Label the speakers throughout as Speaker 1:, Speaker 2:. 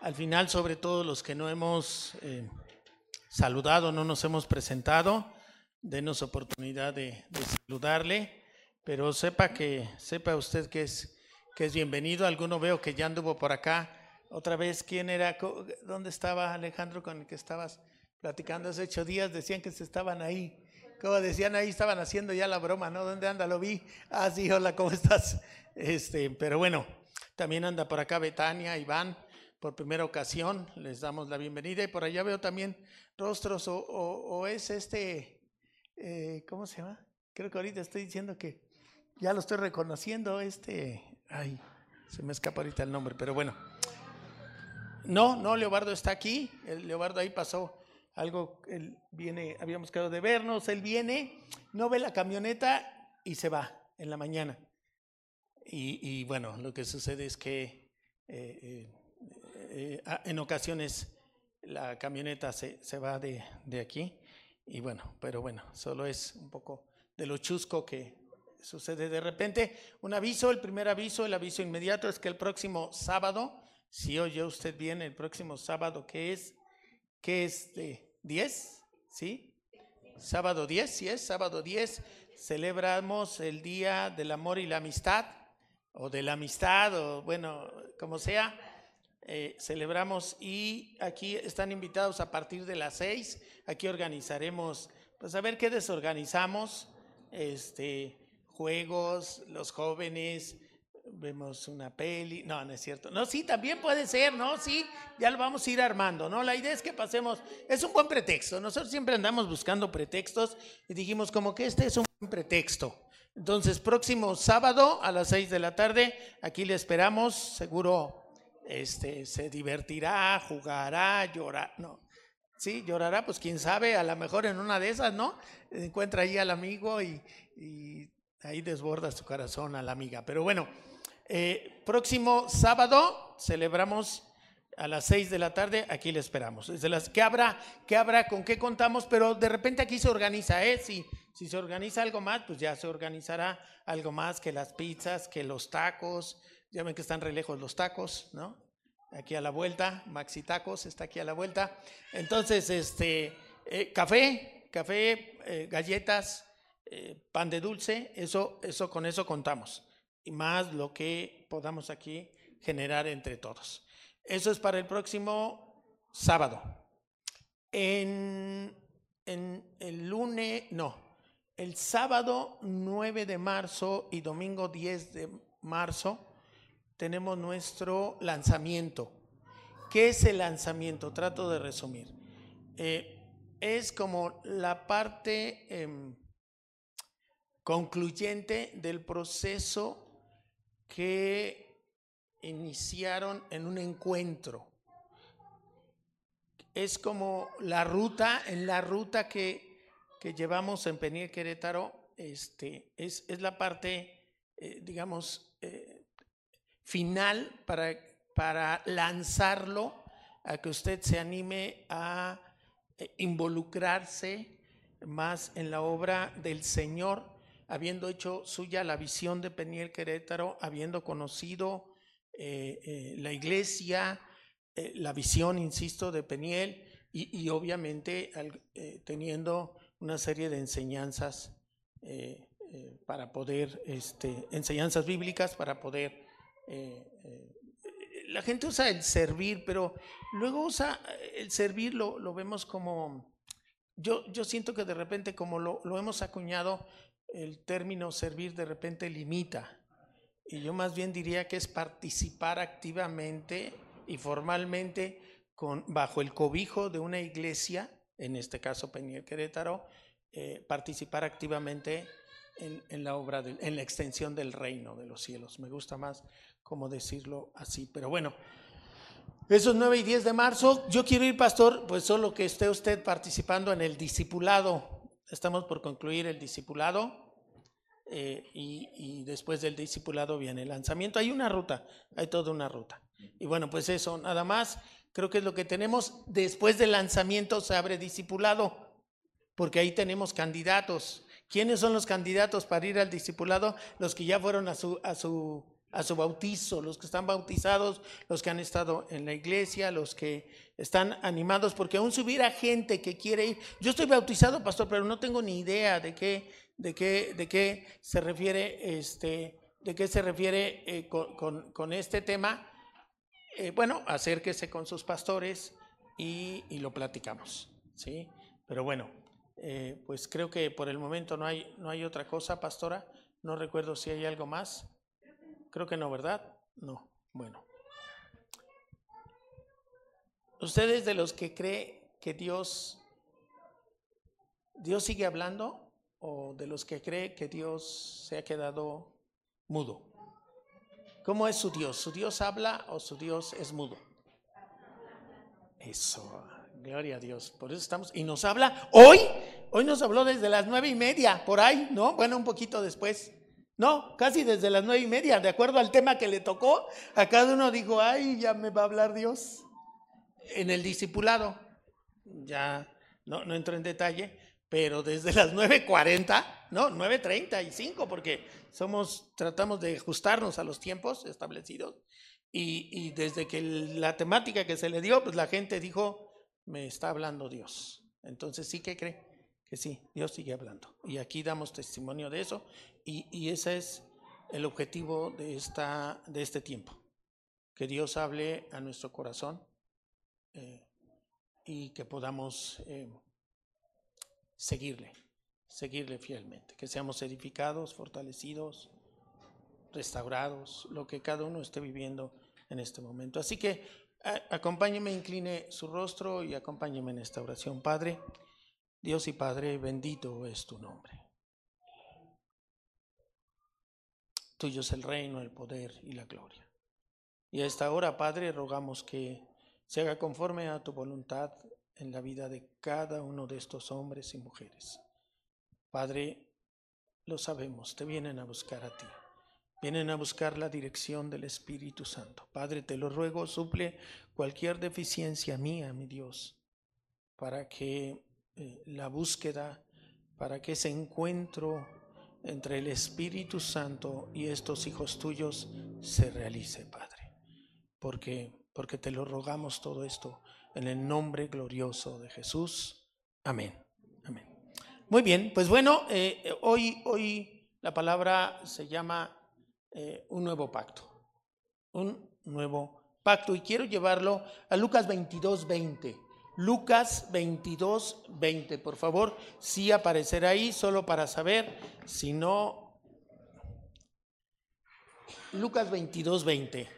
Speaker 1: al final, sobre todo los que no hemos eh, saludado, no nos hemos presentado, denos oportunidad de, saludarle, pero sepa que sepa usted que es que es bienvenido. Alguno veo que ya anduvo por acá. Otra vez, ¿quién era? ¿Dónde estaba Alejandro con el que estabas platicando hace ocho días? Decían que se estaban ahí. Como decían ahí, estaban haciendo ya la broma, ¿no? ¿Dónde anda? Lo vi. Ah, sí, hola, ¿cómo estás? Este, pero bueno, también anda por acá Betania, Iván, por primera ocasión, les damos la bienvenida. Y por allá veo también rostros, o, es este, eh, ¿cómo se llama? Creo que ahorita estoy diciendo que ya lo estoy reconociendo, este, Ay, se me escapa ahorita el nombre, pero bueno. No, no, Leobardo está aquí. El Leobardo ahí pasó algo, él viene, habíamos quedado de vernos, él viene, no ve la camioneta y se va en la mañana. Y, bueno, lo que sucede es que eh, eh, eh, en ocasiones la camioneta se, se va de, de aquí y bueno, pero bueno, solo es un poco de lo chusco que, sucede de repente. Un aviso, el primer aviso, el aviso inmediato es que el próximo sábado, si oye usted bien, el próximo sábado, que es, que es de 10, ¿sí? Sábado 10, ¿sí es? Sábado 10, celebramos el Día del Amor y la Amistad, o de la amistad, o bueno, como sea. Eh, celebramos y aquí están invitados a partir de las 6. Aquí organizaremos, pues a ver qué desorganizamos. Este, juegos, los jóvenes, vemos una peli, no, no es cierto. No, sí, también puede ser, ¿no? Sí, ya lo vamos a ir armando, ¿no? La idea es que pasemos, es un buen pretexto. Nosotros siempre andamos buscando pretextos y dijimos como que este es un buen pretexto. Entonces, próximo sábado a las seis de la tarde, aquí le esperamos, seguro este, se divertirá, jugará, llorará, no. Sí, llorará, pues quién sabe, a lo mejor en una de esas, ¿no? Encuentra ahí al amigo y, y Ahí desborda su corazón a la amiga. Pero bueno, eh, próximo sábado celebramos a las seis de la tarde, aquí le esperamos. Desde las, ¿qué, habrá, ¿Qué habrá? ¿Con qué contamos? Pero de repente aquí se organiza, ¿eh? Si, si se organiza algo más, pues ya se organizará algo más que las pizzas, que los tacos. Ya ven que están re lejos los tacos, ¿no? Aquí a la vuelta, Maxi Tacos está aquí a la vuelta. Entonces, este, eh, café, café, eh, galletas, eh, pan de dulce, eso, eso con eso contamos. Y más lo que podamos aquí generar entre todos. Eso es para el próximo sábado. En, en el lunes, no, el sábado 9 de marzo y domingo 10 de marzo tenemos nuestro lanzamiento. ¿Qué es el lanzamiento? Trato de resumir. Eh, es como la parte... Em, concluyente del proceso que iniciaron en un encuentro. Es como la ruta, en la ruta que, que llevamos en Peniel Querétaro, este, es, es la parte, eh, digamos, eh, final para, para lanzarlo a que usted se anime a eh, involucrarse más en la obra del Señor habiendo hecho suya la visión de Peniel Querétaro, habiendo conocido eh, eh, la iglesia, la visión, insisto, de Peniel y, obviamente teniendo una serie de enseñanzas para poder, este, enseñanzas bíblicas para poder... la gente usa el servir, pero luego usa el servir, lo, lo vemos como... Yo, yo siento que de repente como lo, lo hemos acuñado, el término servir de repente limita. Y yo más bien diría que es participar activamente y formalmente con, bajo el cobijo de una iglesia, en este caso Peña Querétaro, eh, participar activamente en, la obra, en la extensión del reino de los cielos. Me gusta más como decirlo así. Pero bueno, esos 9 y 10 de marzo, yo quiero ir, pastor, pues solo que esté usted participando en el discipulado Estamos por concluir el discipulado eh, y, después del discipulado viene el lanzamiento. Hay una ruta, hay toda una ruta. Y bueno, pues eso, nada más, creo que es lo que tenemos. Después del lanzamiento se abre discipulado, porque ahí tenemos candidatos. ¿Quiénes son los candidatos para ir al discipulado? Los que ya fueron a su, a su a su bautizo, los que están bautizados, los que han estado en la iglesia, los que están animados, porque aún si hubiera gente que quiere ir, yo estoy bautizado, pastor, pero no tengo ni idea de qué, de qué, de qué se refiere, este, de qué se refiere eh, con, este tema. Eh, bueno, acérquese con sus pastores y, lo platicamos, ¿sí? Pero bueno, eh, pues creo que por el momento no hay, no hay otra cosa, pastora. No recuerdo si hay algo más. Creo que no, ¿verdad? No. Bueno. ¿Ustedes de los que cree que Dios, Dios sigue hablando o de los que cree que Dios se ha quedado mudo? ¿Cómo es su Dios? ¿Su Dios habla o su Dios es mudo? Eso, gloria a Dios. Por eso estamos. Y nos habla hoy, hoy nos habló desde las nueve y media, por ahí, ¿no? Bueno, un poquito después. No, casi desde las nueve y media, de acuerdo al tema que le tocó, a cada uno dijo, ay, ya me va a hablar Dios. En el discipulado, ya no, no entro en detalle, pero desde las 9.40, no, 9.35, porque somos, tratamos de ajustarnos a los tiempos establecidos, y, y desde que la temática que se le dio, pues la gente dijo, me está hablando Dios. Entonces sí que cree que sí, Dios sigue hablando. Y aquí damos testimonio de eso y, ese es el objetivo de, esta, de este tiempo, que Dios hable a nuestro corazón eh, y que podamos eh, seguirle, seguirle fielmente, que seamos edificados, fortalecidos, restaurados, lo que cada uno esté viviendo en este momento. Así que acompáñeme, incline su rostro y acompáñeme en esta oración. Padre, Dios y Padre, bendito es tu nombre. Tuyo es el reino, el poder y la gloria. Y a esta hora, Padre, rogamos que se haga conforme a tu voluntad en la vida de cada uno de estos hombres y mujeres. Padre, lo sabemos, te vienen a buscar a ti. Vienen a buscar la dirección del Espíritu Santo. Padre, te lo ruego, suple cualquier deficiencia mía, mi Dios, para que eh, la búsqueda, para que ese encuentro entre el Espíritu Santo y estos hijos tuyos se realice, Padre. Porque, porque te lo rogamos todo esto en el nombre glorioso de Jesús. Amén. Amén. Muy bien, pues bueno, eh, hoy, hoy la palabra se llama eh, un nuevo pacto. Un nuevo pacto. Y quiero llevarlo a Lucas 22, 20. Lucas 22, 20. Por favor, sí aparecer ahí, solo para saber, si no... Lucas 22, 20.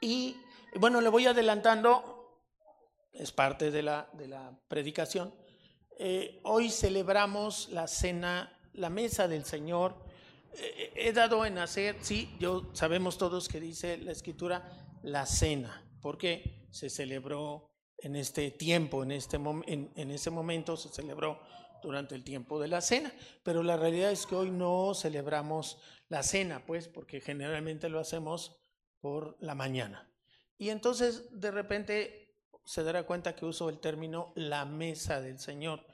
Speaker 1: Y bueno, le voy adelantando, es parte de la, de la predicación. Eh, hoy celebramos la cena, la mesa del Señor. Eh, he dado en hacer, sí, yo sabemos todos que dice la escritura, la cena, porque se celebró en este tiempo, en, este en, ese momento se celebró durante el tiempo de la cena, pero la realidad es que hoy no celebramos la cena, pues, porque generalmente lo hacemos por la mañana. Y entonces de repente se dará cuenta que uso el término la mesa del Señor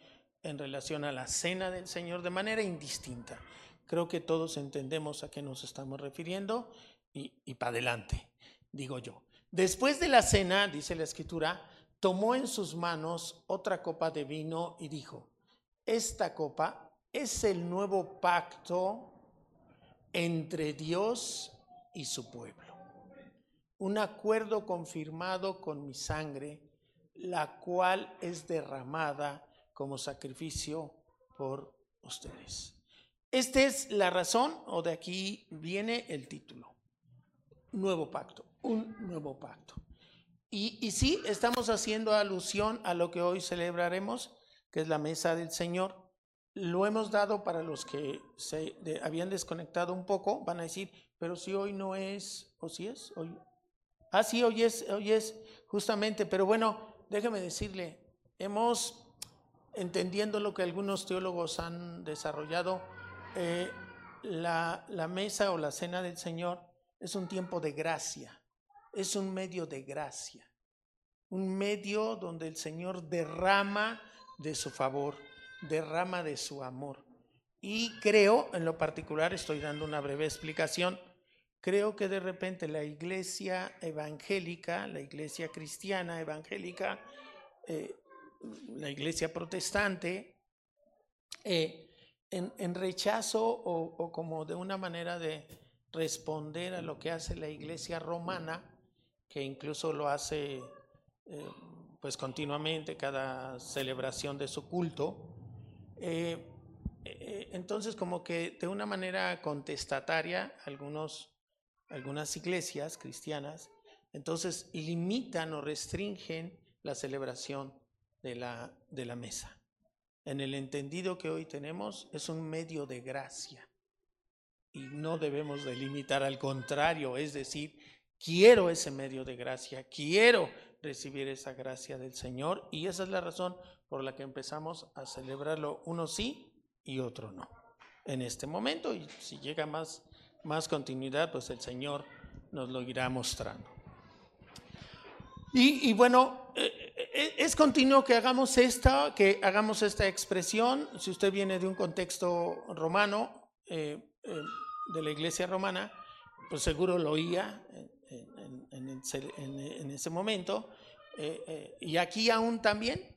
Speaker 1: en relación a la cena del Señor de manera indistinta. Creo que todos entendemos a qué nos estamos refiriendo y, y para adelante, digo yo. Después de la cena, dice la escritura, tomó en sus manos otra copa de vino y dijo, esta copa es el nuevo pacto entre Dios y su pueblo, un acuerdo confirmado con mi sangre, la cual es derramada como sacrificio por ustedes. Esta es la razón, o de aquí viene el título, nuevo pacto, un nuevo pacto. Y, sí, estamos haciendo alusión a lo que hoy celebraremos, que es la mesa del Señor. Lo hemos dado para los que se habían desconectado un poco, van a decir, pero si hoy no es, o si es, hoy. Ah, sí, hoy es, hoy es justamente, pero bueno, déjeme decirle, hemos, entendiendo lo que algunos teólogos han desarrollado, eh, la mesa o la cena del Señor es un tiempo de gracia es un medio de gracia, un medio donde el Señor derrama de su favor, derrama de su amor. Y creo, en lo particular, estoy dando una breve explicación, creo que de repente la iglesia evangélica, la iglesia cristiana evangélica, eh, la iglesia protestante, eh, en, rechazo o, como de una manera de responder a lo que hace la iglesia romana, que incluso lo hace eh, pues continuamente cada celebración de su culto, entonces como que de una manera contestataria algunos algunas iglesias cristianas, entonces limitan o restringen la celebración de la, de la mesa. En el entendido que hoy tenemos, es un medio de gracia. Y no debemos delimitar, al contrario, es decir, quiero ese medio de gracia, quiero recibir esa gracia del Señor y esa es la razón por la que empezamos a celebrarlo uno sí y otro no. En este momento, y si llega más más continuidad, pues el Señor nos lo irá mostrando. Y, bueno, eh, eh, es continuo que hagamos esta, que hagamos esta expresión. Si usted viene de un contexto romano, eh, de la iglesia romana, pues seguro lo oía en, ese momento. y aquí aún también,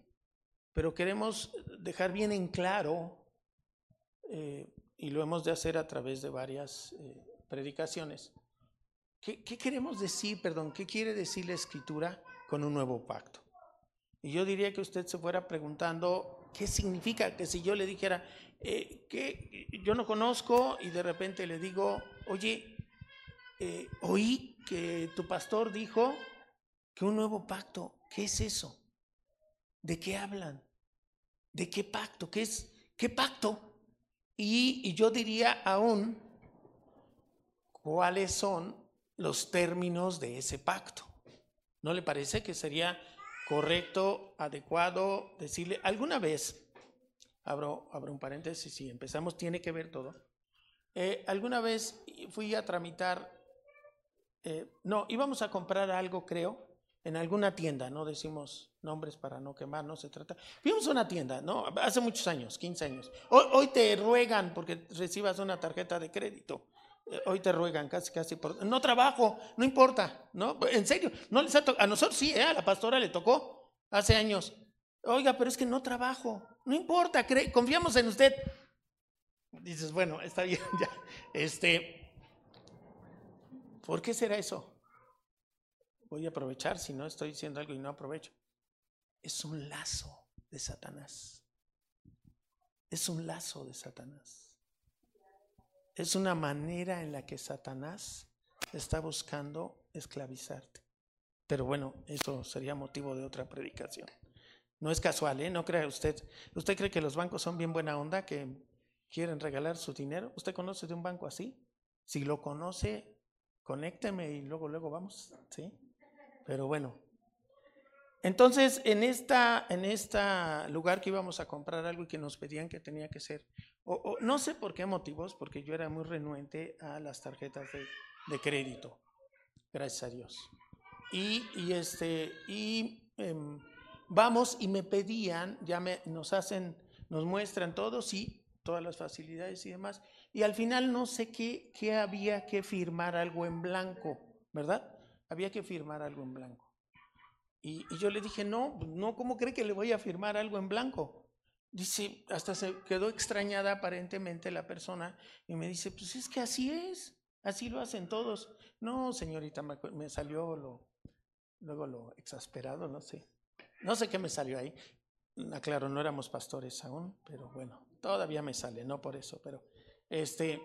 Speaker 1: pero queremos dejar bien en claro y lo hemos de hacer a través de varias eh, predicaciones. ¿Qué, queremos decir, perdón, qué quiere decir la escritura con un nuevo pacto? Y yo diría que usted se fuera preguntando qué significa que si yo le dijera eh, que yo no conozco y de repente le digo, oye, oí que tu pastor dijo que un nuevo pacto, ¿qué es eso? ¿De qué hablan? ¿De qué pacto? ¿Qué es? ¿Qué pacto? Y, yo diría aún cuáles son los términos de ese pacto. ¿No le parece que sería correcto, adecuado decirle alguna vez, abro, abro un paréntesis, si empezamos, tiene que ver todo. Eh, alguna vez fui a tramitar, eh, no, íbamos a comprar algo, creo, en alguna tienda, no decimos nombres para no quemar, no se trata. Fuimos a una tienda, ¿no? Hace muchos años, 15 años. Hoy, te ruegan porque recibas una tarjeta de crédito. Eh, hoy te ruegan casi, casi por... No trabajo, no importa, ¿no? En serio, no les ha a nosotros sí, ¿eh? a la pastora le tocó hace años. Oiga, pero es que no trabajo, no importa, confiamos en usted. Dices, bueno, está bien, ya. Este, ¿por qué será eso? voy a aprovechar si no estoy diciendo algo y no aprovecho. Es un lazo de Satanás. Es un lazo de Satanás. Es una manera en la que Satanás está buscando esclavizarte. Pero bueno, eso sería motivo de otra predicación. No es casual, ¿eh? No crea usted. ¿Usted cree que los bancos son bien buena onda, que quieren regalar su dinero? ¿Usted conoce de un banco así? Si lo conoce, conécteme y luego, luego vamos, ¿sí? Pero bueno. Entonces, en esta, en esta lugar que íbamos a comprar algo y que nos pedían que tenía que ser, o, no sé por qué motivos, porque yo era muy renuente a las tarjetas de, crédito, gracias a Dios. Y, y este, y em, vamos y me pedían, ya me, nos hacen, nos muestran todo, sí, todas las facilidades y demás, y al final no sé qué, qué había que firmar algo en blanco, ¿verdad? había que firmar algo en blanco. Y, yo le dije, no, no, ¿cómo cree que le voy a firmar algo en blanco? Dice, hasta se quedó extrañada aparentemente la persona y me dice, pues es que así es, así lo hacen todos. No, señorita, me salió lo, luego lo exasperado, no sé. No sé qué me salió ahí. Aclaro, no éramos pastores aún, pero bueno, todavía me sale, no por eso, pero este,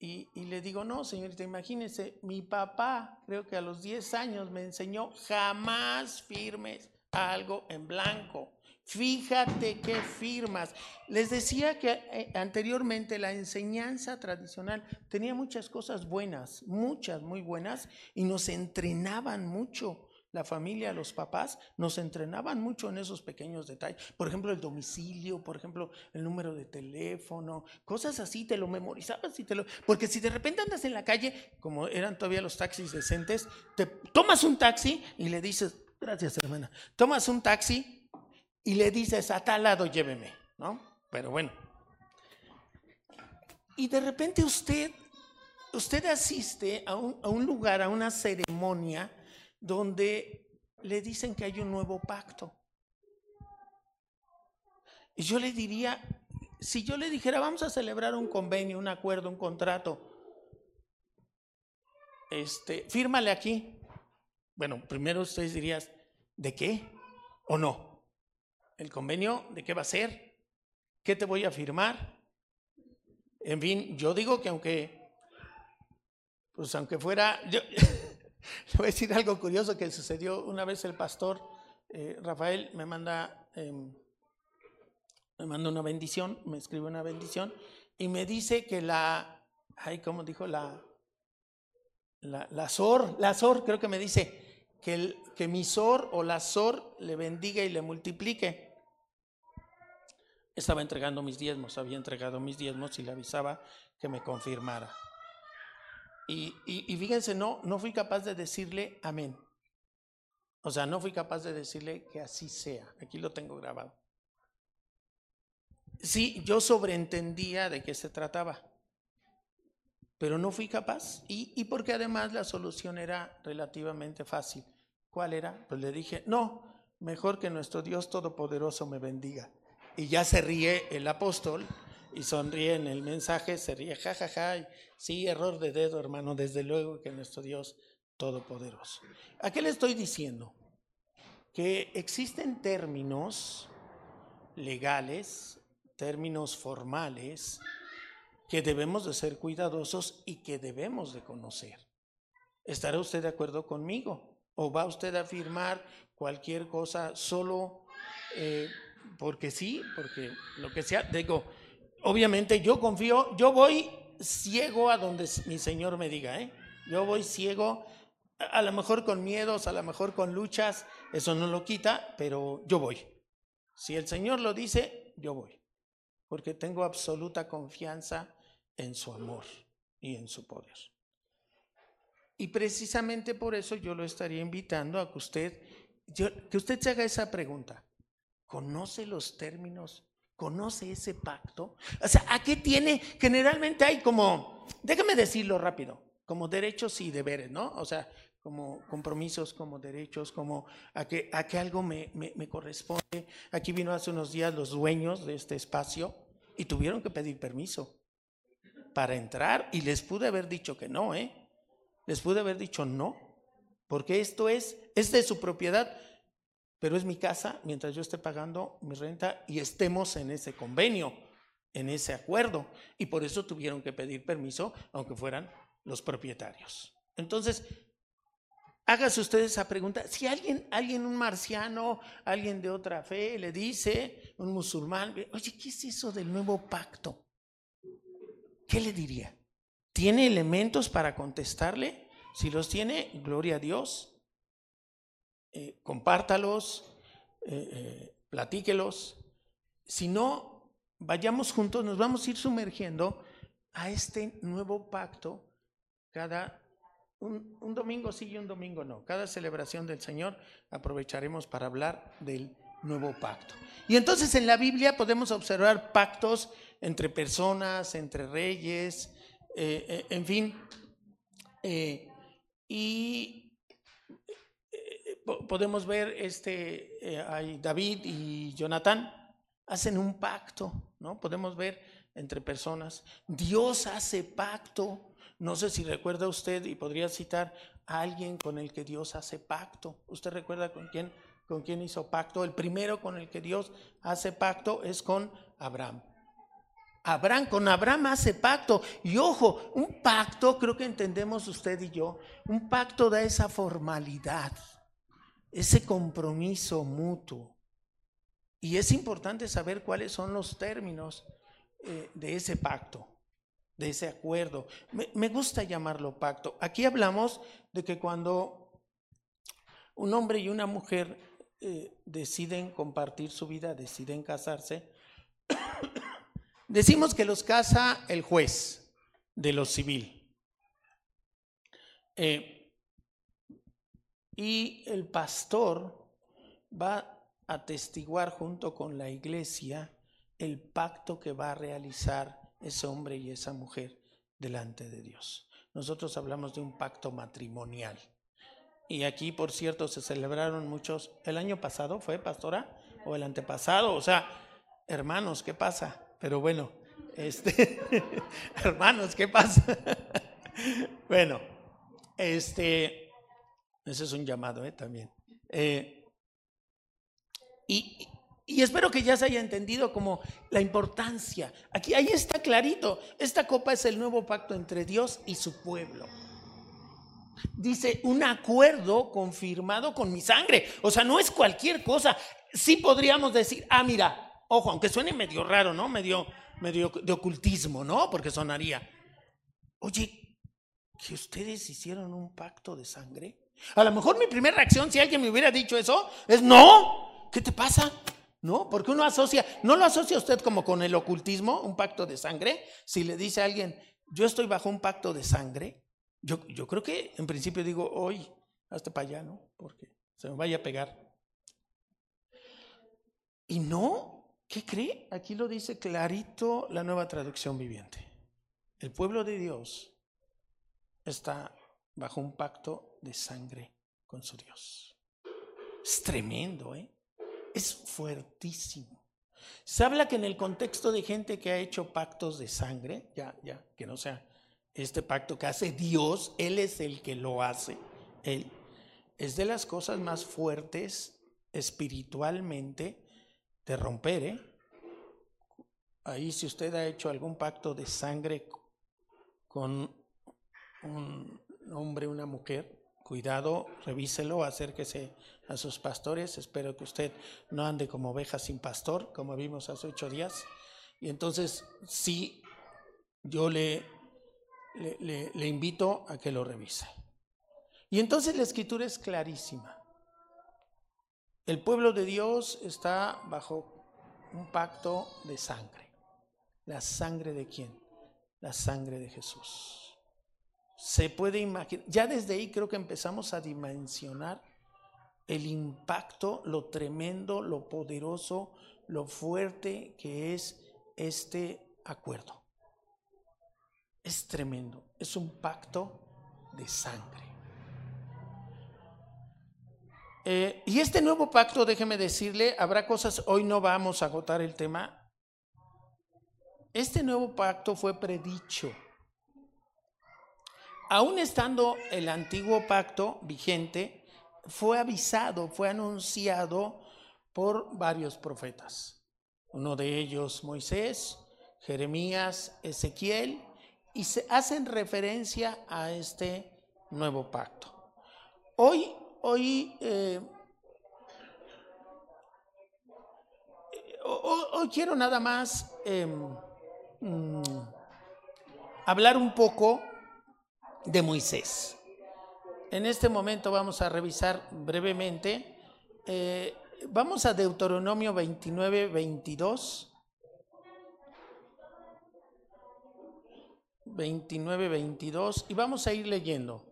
Speaker 1: y, le digo, no, señorita, imagínese, mi papá, creo que a los 10 años me enseñó, jamás firmes algo en blanco. Fíjate qué firmas. Les decía que eh, anteriormente la enseñanza tradicional tenía muchas cosas buenas, muchas muy buenas, y nos entrenaban mucho la familia, los papás, nos entrenaban mucho en esos pequeños detalles. Por ejemplo, el domicilio, por ejemplo, el número de teléfono, cosas así, te lo memorizabas y te lo... Porque si de repente andas en la calle, como eran todavía los taxis decentes, te tomas un taxi y le dices, gracias hermana, tomas un taxi y le dices, a tal lado lléveme, ¿no? Pero bueno. Y de repente usted usted asiste a un, a un lugar, a una ceremonia donde le dicen que hay un nuevo pacto. Y yo le diría, si yo le dijera, vamos a celebrar un convenio, un acuerdo, un contrato, este, fírmale aquí. Bueno, primero ustedes dirían, ¿de qué? ¿O no? ¿El convenio de qué va a ser? ¿Qué te voy a firmar? En fin, yo digo que aunque, pues aunque fuera, yo, le voy a decir algo curioso que sucedió una vez el pastor eh, Rafael me manda, em, me manda una bendición, me escribe una bendición y me dice que la, ay, ¿cómo dijo? La, la, la SOR, la SOR creo que me dice que, el, que mi SOR o la SOR le bendiga y le multiplique. Estaba entregando mis diezmos, había entregado mis diezmos y le avisaba que me confirmara. Y, y, fíjense, no, no fui capaz de decirle amén. O sea, no fui capaz de decirle que así sea. Aquí lo tengo grabado. Sí, yo sobreentendía de qué se trataba, pero no fui capaz. Y, y porque además la solución era relativamente fácil. ¿Cuál era? Pues le dije, no, mejor que nuestro Dios Todopoderoso me bendiga. Y ya se ríe el apóstol y sonríe en el mensaje, se ríe, jajaja, ja, ja, sí, error de dedo, hermano, desde luego que nuestro Dios Todopoderoso. ¿A qué le estoy diciendo? Que existen términos legales, términos formales, que debemos de ser cuidadosos y que debemos de conocer. ¿Estará usted de acuerdo conmigo? ¿O va usted a afirmar cualquier cosa solo eh, porque sí? Porque lo que sea, digo, obviamente yo confío, yo voy ciego a donde mi Señor me diga, ¿eh? Yo voy ciego, a lo mejor con miedos, a lo mejor con luchas, eso no lo quita, pero yo voy. Si el Señor lo dice, yo voy, porque tengo absoluta confianza en su amor y en su poder. Y precisamente por eso yo lo estaría invitando a que usted, que usted se haga esa pregunta. ¿Conoce los términos conoce ese pacto. O sea, ¿a qué tiene? Generalmente hay como, déjame decirlo rápido, como derechos y deberes, ¿no? O sea, como compromisos, como derechos, como a que, a que algo me, me, corresponde. Aquí vino hace unos días los dueños de este espacio y tuvieron que pedir permiso para entrar y les pude haber dicho que no, ¿eh? Les pude haber dicho no, porque esto es, es su propiedad, pero es mi casa mientras yo esté pagando mi renta y estemos en ese convenio, en ese acuerdo. Y por eso tuvieron que pedir permiso, aunque fueran los propietarios. Entonces, hágase usted esa pregunta. Si alguien, alguien, un marciano, alguien de otra fe, le dice, un musulmán, oye, ¿qué es eso del nuevo pacto? ¿Qué le diría? ¿Tiene elementos para contestarle? Si los tiene, gloria a Dios. Eh, compártalos, eh, eh, platíquelos. Si no, vayamos juntos, nos vamos a ir sumergiendo a este nuevo pacto cada un, un, domingo sí y un domingo no. Cada celebración del Señor aprovecharemos para hablar del nuevo pacto. Y entonces en la Biblia podemos observar pactos entre personas, entre reyes, en fin. y podemos ver este, eh, David y Jonathan hacen un pacto, ¿no? Podemos ver entre personas. Dios hace pacto. No sé si recuerda usted y podría citar a alguien con el que Dios hace pacto. ¿Usted recuerda con quién, con quién hizo pacto? El primero con el que Dios hace pacto es con Abraham. Abraham, con Abraham hace pacto. Y ojo, un pacto, creo que entendemos usted y yo, un pacto da esa formalidad ese compromiso mutuo. Y es importante saber cuáles son los términos eh, de ese pacto, de ese acuerdo. Me, gusta llamarlo pacto. Aquí hablamos de que cuando un hombre y una mujer eh, deciden compartir su vida, deciden casarse, decimos que los casa el juez de lo civil. Eh, y el pastor va a testiguar junto con la iglesia el pacto que va a realizar ese hombre y esa mujer delante de Dios. nosotros hablamos de un pacto matrimonial. Y aquí, por cierto, se celebraron muchos, el año pasado fue, pastora, o el antepasado, o sea, hermanos, ¿qué pasa? Pero bueno, este, hermanos, ¿qué pasa? bueno, este, ese es un llamado ¿eh? también. Eh, y, y espero que ya se haya entendido como la importancia. Aquí, ahí está clarito. Esta copa es el nuevo pacto entre Dios y su pueblo. Dice, un acuerdo confirmado con mi sangre. O sea, no es cualquier cosa. Sí podríamos decir, ah, mira, ojo, aunque suene medio raro, ¿no? Medio, medio de ocultismo, ¿no? Porque sonaría, oye, que ustedes hicieron un pacto de sangre. A lo mejor mi primera reacción, si alguien me hubiera dicho eso, es no, ¿qué te pasa? ¿No? Porque uno asocia, ¿no lo asocia usted como con el ocultismo, un pacto de sangre? Si le dice a alguien, yo estoy bajo un pacto de sangre, yo, yo creo que en principio digo, hoy, hasta para allá, ¿no? Porque se me vaya a pegar. Y no, ¿qué cree? Aquí lo dice clarito la nueva traducción viviente. El pueblo de Dios está bajo un pacto de sangre con su Dios. Es tremendo, ¿eh? es fuertísimo. Se habla que en el contexto de gente que ha hecho pactos de sangre, ya, ya, que no sea este pacto que hace Dios, Él es el que lo hace, Él, es de las cosas más fuertes espiritualmente de romper, ¿eh? Ahí si usted ha hecho algún pacto de sangre con un hombre, una mujer, Cuidado, revíselo, acérquese a sus pastores. Espero que usted no ande como oveja sin pastor, como vimos hace ocho días. Y entonces, sí, yo le, le, le invito a que lo revise. Y entonces la escritura es clarísima. El pueblo de Dios está bajo un pacto de sangre. ¿La sangre de quién? La sangre de Jesús se puede imaginar, ya desde ahí creo que empezamos a dimensionar el impacto, lo tremendo, lo poderoso, lo fuerte que es este acuerdo. Es tremendo, es un pacto de sangre. Eh, y este nuevo pacto, déjeme decirle, habrá cosas, hoy no vamos a agotar el tema. Este nuevo pacto fue predicho aún estando el antiguo pacto vigente, fue avisado, fue anunciado por varios profetas. Uno de ellos Moisés, Jeremías, Ezequiel, y se hacen referencia a este nuevo pacto. Hoy, hoy, eh, hoy, quiero nada más em, mm, hablar un poco de Moisés. En este momento vamos a revisar brevemente. Eh, vamos a Deuteronomio 29, 22. 29, 22 y vamos a ir leyendo.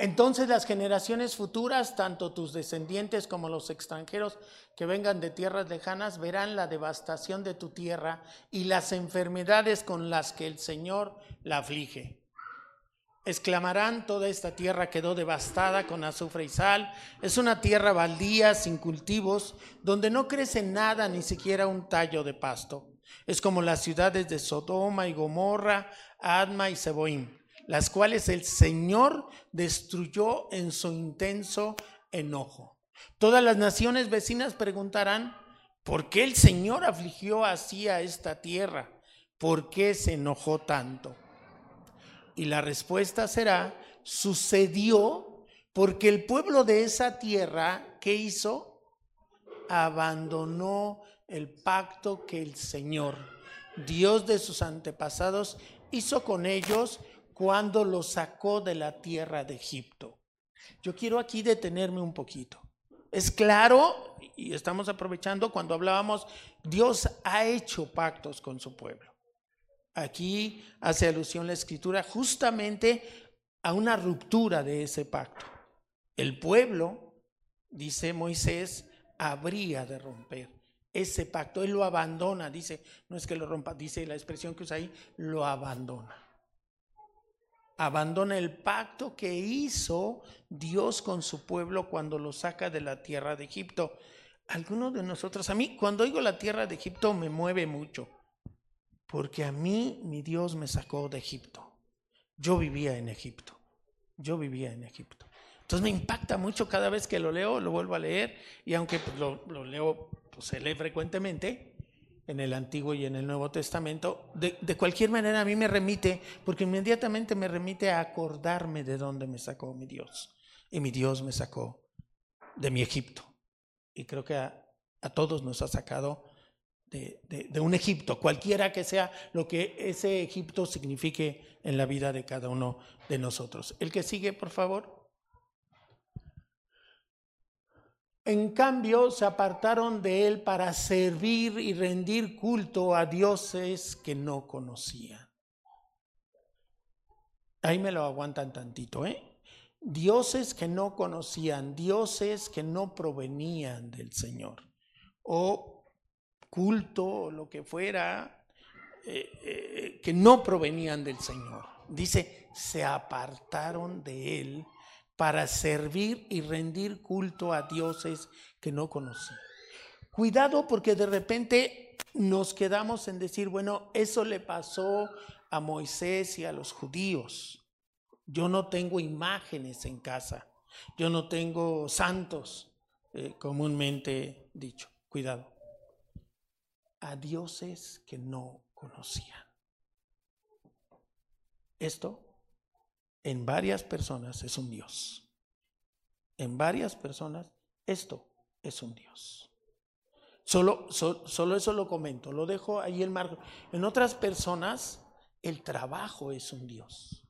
Speaker 1: Entonces las generaciones futuras, tanto tus descendientes como los extranjeros que vengan de tierras lejanas, verán la devastación de tu tierra y las enfermedades con las que el Señor la aflige. Exclamarán, toda esta tierra quedó devastada con azufre y sal. Es una tierra baldía, sin cultivos, donde no crece nada, ni siquiera un tallo de pasto. Es como las ciudades de Sodoma y Gomorra, Adma y Seboim las cuales el Señor destruyó en su intenso enojo. Todas las naciones vecinas preguntarán, ¿por qué el Señor afligió así a esta tierra? ¿Por qué se enojó tanto? Y la respuesta será, sucedió porque el pueblo de esa tierra, ¿qué hizo? Abandonó el pacto que el Señor, Dios de sus antepasados, hizo con ellos cuando lo sacó de la tierra de Egipto. Yo quiero aquí detenerme un poquito. Es claro, y estamos aprovechando cuando hablábamos, Dios ha hecho pactos con su pueblo. Aquí hace alusión la escritura justamente a una ruptura de ese pacto. El pueblo, dice Moisés, habría de romper ese pacto, Él lo abandona, dice, no es que lo rompa, dice la expresión que usa ahí, lo abandona. Abandona el pacto que hizo Dios con su pueblo cuando lo saca de la tierra de Egipto. Algunos de nosotros, a mí, cuando oigo la tierra de Egipto me mueve mucho, porque a mí mi Dios me sacó de Egipto. Yo vivía en Egipto, yo vivía en Egipto. Entonces me impacta mucho cada vez que lo leo, lo vuelvo a leer, y aunque pues, lo, leo, pues se lee frecuentemente en el Antiguo y en el Nuevo Testamento, de, de, cualquier manera a mí me remite, porque inmediatamente me remite a acordarme de dónde me sacó mi Dios. Y mi Dios me sacó de mi Egipto. Y creo que a, a todos nos ha sacado de, de, de, un Egipto, cualquiera que sea lo que ese Egipto signifique en la vida de cada uno de nosotros. El que sigue, por favor. En cambio, se apartaron de él para servir y rendir culto a dioses que no conocían. Ahí me lo aguantan tantito, ¿eh? Dioses que no conocían, dioses que no provenían del Señor, o culto, o lo que fuera, eh, eh, que no provenían del Señor. Dice, se apartaron de él para servir y rendir culto a dioses que no conocí. Cuidado porque de repente nos quedamos en decir, bueno, eso le pasó a Moisés y a los judíos. Yo no tengo imágenes en casa, yo no tengo santos, eh, comúnmente dicho. Cuidado. A dioses que no conocían. Esto en varias personas es un Dios. En varias personas esto es un Dios. Solo, solo eso lo comento, lo dejo ahí el marco. En otras personas el trabajo es un Dios.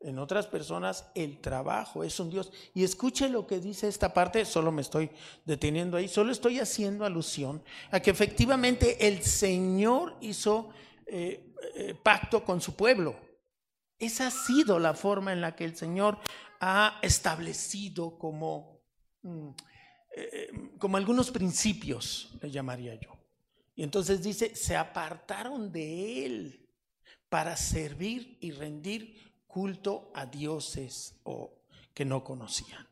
Speaker 1: En otras personas el trabajo es un Dios. Y escuche lo que dice esta parte, solo me estoy deteniendo ahí, solo estoy haciendo alusión a que efectivamente el Señor hizo eh, eh, pacto con su pueblo. Esa ha sido la forma en la que el Señor ha establecido como, mm, eh, como algunos principios, le llamaría yo. Y entonces dice, se apartaron de Él para servir y rendir culto a dioses o que no conocían.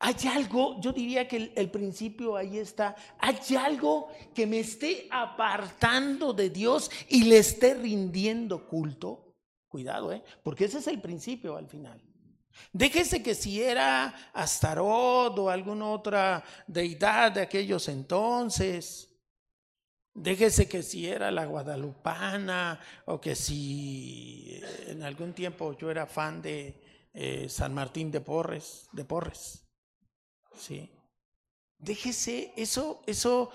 Speaker 1: Hay algo, yo diría que el, el, principio ahí está, hay algo que me esté apartando de Dios y le esté rindiendo culto. Cuidado, ¿eh? Porque ese es el principio al final. Déjese que si era Astarot o alguna otra deidad de aquellos entonces, déjese que si era la guadalupana o que si eh, en algún tiempo yo era fan de eh, San Martín de Porres, de Porres. Sí. Déjese, eso, eso,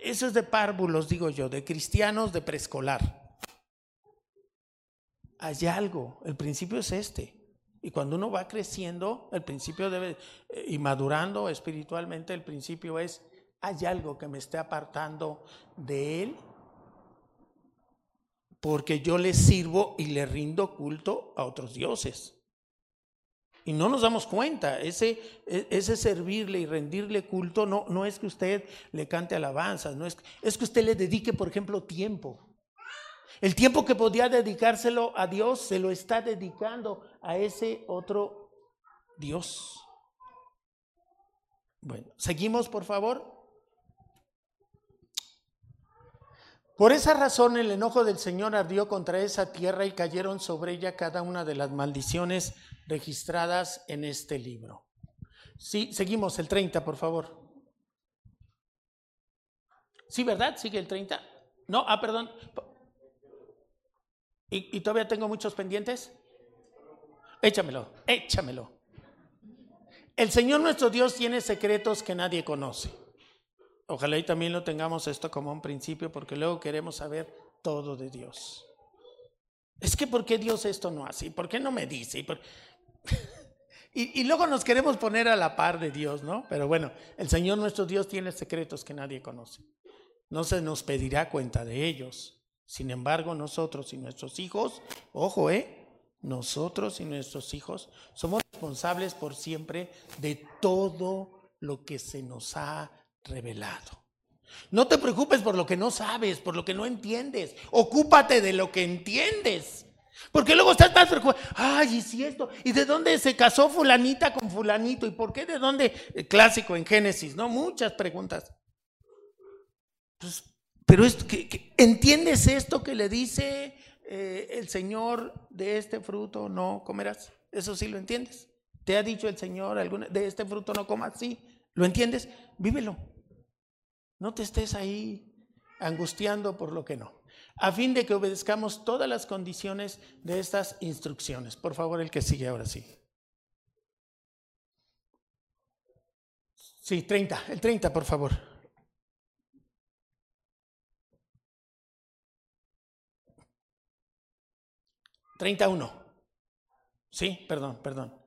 Speaker 1: eso es de párvulos, digo yo, de cristianos de preescolar hay algo, el principio es este. Y cuando uno va creciendo, el principio debe, eh, y madurando espiritualmente, el principio es, hay algo que me esté apartando de Él, porque yo le sirvo y le rindo culto a otros dioses. Y no nos damos cuenta, ese, e, ese servirle y rendirle culto no, no es que usted le cante alabanzas, no es, es que usted le dedique, por ejemplo, tiempo. El tiempo que podía dedicárselo a Dios se lo está dedicando a ese otro Dios. Bueno, seguimos por favor. Por esa razón el enojo del Señor ardió contra esa tierra y cayeron sobre ella cada una de las maldiciones registradas en este libro. Sí, seguimos el 30, por favor. Sí, ¿verdad? Sigue el 30. No, ah, perdón. ¿Y, todavía tengo muchos pendientes? Échamelo, échamelo. El Señor nuestro Dios tiene secretos que nadie conoce. Ojalá y también lo tengamos esto como un principio, porque luego queremos saber todo de Dios. Es que ¿por qué Dios esto no hace? ¿Por qué no me dice? Y, y, luego nos queremos poner a la par de Dios, ¿no? Pero bueno, el Señor nuestro Dios tiene secretos que nadie conoce. No se nos pedirá cuenta de ellos. Sin embargo, nosotros y nuestros hijos, ojo, ¿eh? Nosotros y nuestros hijos somos responsables por siempre de todo lo que se nos ha revelado. No te preocupes por lo que no sabes, por lo que no entiendes. Ocúpate de lo que entiendes. Porque luego estás más preocupado. Ay, ¿y si esto? ¿Y de dónde se casó fulanita con fulanito? ¿Y por qué de dónde? clásico en Génesis, ¿no? Muchas preguntas. Pues, pero ¿entiendes esto que le dice eh, el Señor de este fruto no comerás? Eso sí lo entiendes. ¿Te ha dicho el Señor alguna, de este fruto no comas? Sí. ¿Lo entiendes? Vívelo. No te estés ahí angustiando por lo que no. A fin de que obedezcamos todas las condiciones de estas instrucciones. Por favor, el que sigue ahora sí. Sí, 30, el 30, por favor. Treinta uno. Sí, perdón, perdón.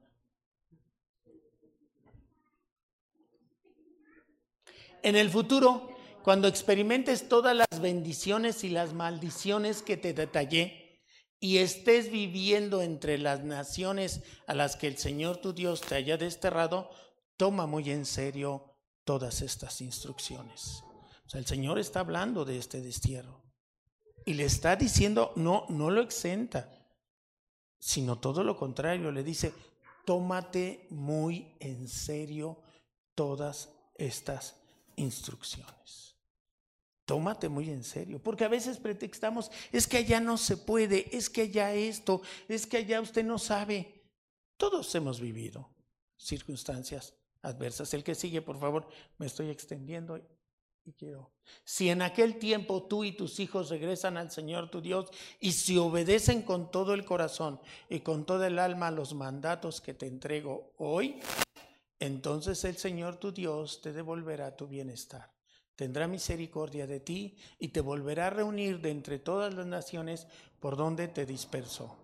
Speaker 1: en el futuro, cuando experimentes todas las bendiciones y las maldiciones que te detallé y estés viviendo entre las naciones a las que el Señor tu Dios te haya desterrado, toma muy en serio todas estas instrucciones. O sea, el Señor está hablando de este destierro y le está diciendo, no, no lo exenta, sino todo lo contrario, le dice, tómate muy en serio todas estas instrucciones. Tómate muy en serio, porque a veces pretextamos, es que allá no se puede, es que allá esto, es que allá usted no sabe. Todos hemos vivido circunstancias adversas. El que sigue, por favor, me estoy extendiendo Si en aquel tiempo tú y tus hijos regresan al Señor tu Dios y si obedecen con todo el corazón y con toda el alma los mandatos que te entrego hoy, entonces el Señor tu Dios te devolverá tu bienestar. Tendrá misericordia de ti y te volverá a reunir de entre todas las naciones por donde te dispersó.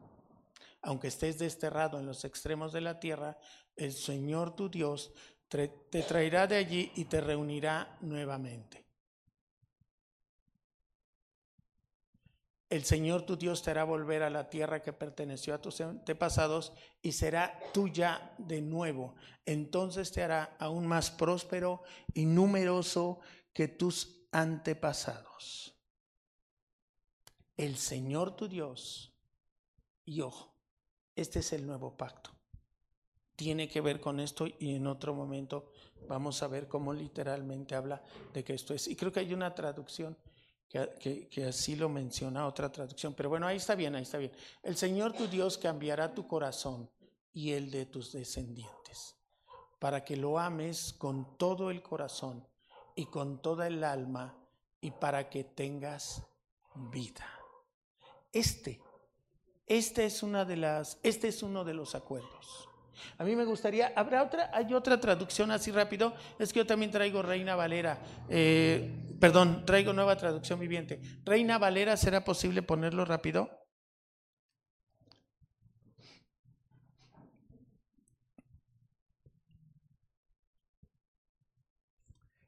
Speaker 1: Aunque estés desterrado en los extremos de la tierra, el Señor tu Dios te traerá de allí y te reunirá nuevamente. el Señor tu Dios te hará volver a la tierra que perteneció a tus antepasados y será tuya de nuevo. Entonces te hará aún más próspero y numeroso que tus antepasados. El Señor tu Dios, y ojo, este es el nuevo pacto. Tiene que ver con esto y en otro momento vamos a ver cómo literalmente habla de que esto es. Y creo que hay una traducción que, así lo menciona otra traducción. Pero bueno, ahí está bien, ahí está bien. El Señor tu Dios cambiará tu corazón y el de tus descendientes, para que lo ames con todo el corazón y con toda el alma y para que tengas vida. Este, este es una de las, este es uno de los acuerdos. A mí me gustaría, ¿habrá otra? Hay otra traducción así rápido. Es que yo también traigo Reina Valera. Eh, perdón, traigo nueva traducción viviente. Reina Valera, ¿será posible ponerlo rápido?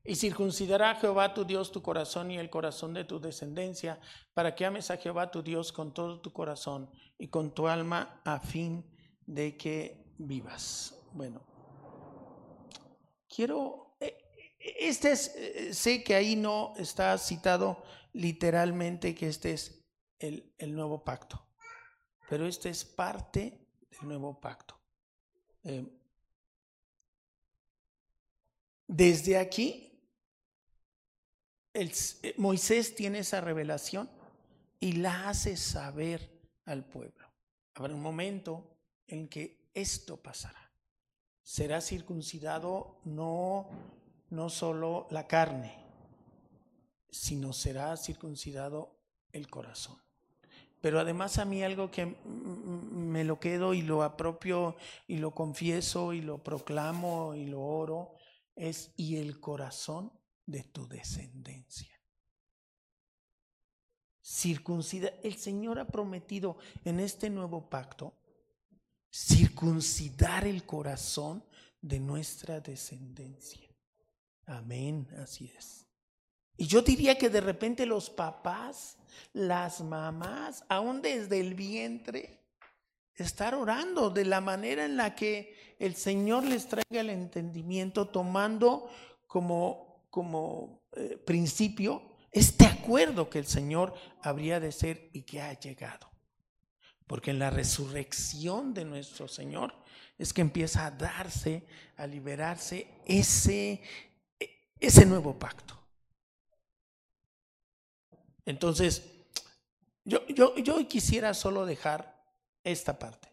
Speaker 1: Y circuncidará a Jehová tu Dios tu corazón y el corazón de tu descendencia, para que ames a Jehová tu Dios con todo tu corazón y con tu alma, a fin de que vivas. Bueno, quiero, eh, este es, eh, sé que ahí no está citado literalmente que este es el, el nuevo pacto, pero este es parte del nuevo pacto. Eh, desde aquí, el, Moisés tiene esa revelación y la hace saber al pueblo. Habrá un momento en que esto pasará. Será circuncidado no, no solo la carne, sino será circuncidado el corazón. Pero además a mí algo que me lo quedo y lo apropio y lo confieso y lo proclamo y lo oro es y el corazón de tu descendencia. Circuncida. El Señor ha prometido en este nuevo pacto circuncidar el corazón de nuestra descendencia. Amén, así es. Y yo diría que de repente los papás, las mamás, aún desde el vientre, estar orando de la manera en la que el Señor les traiga el entendimiento, tomando como como eh, principio este acuerdo que el Señor habría de ser y que ha llegado. Porque en la resurrección de nuestro Señor es que empieza a darse, a liberarse ese, ese nuevo pacto. Entonces, yo, yo, yo quisiera solo dejar esta parte.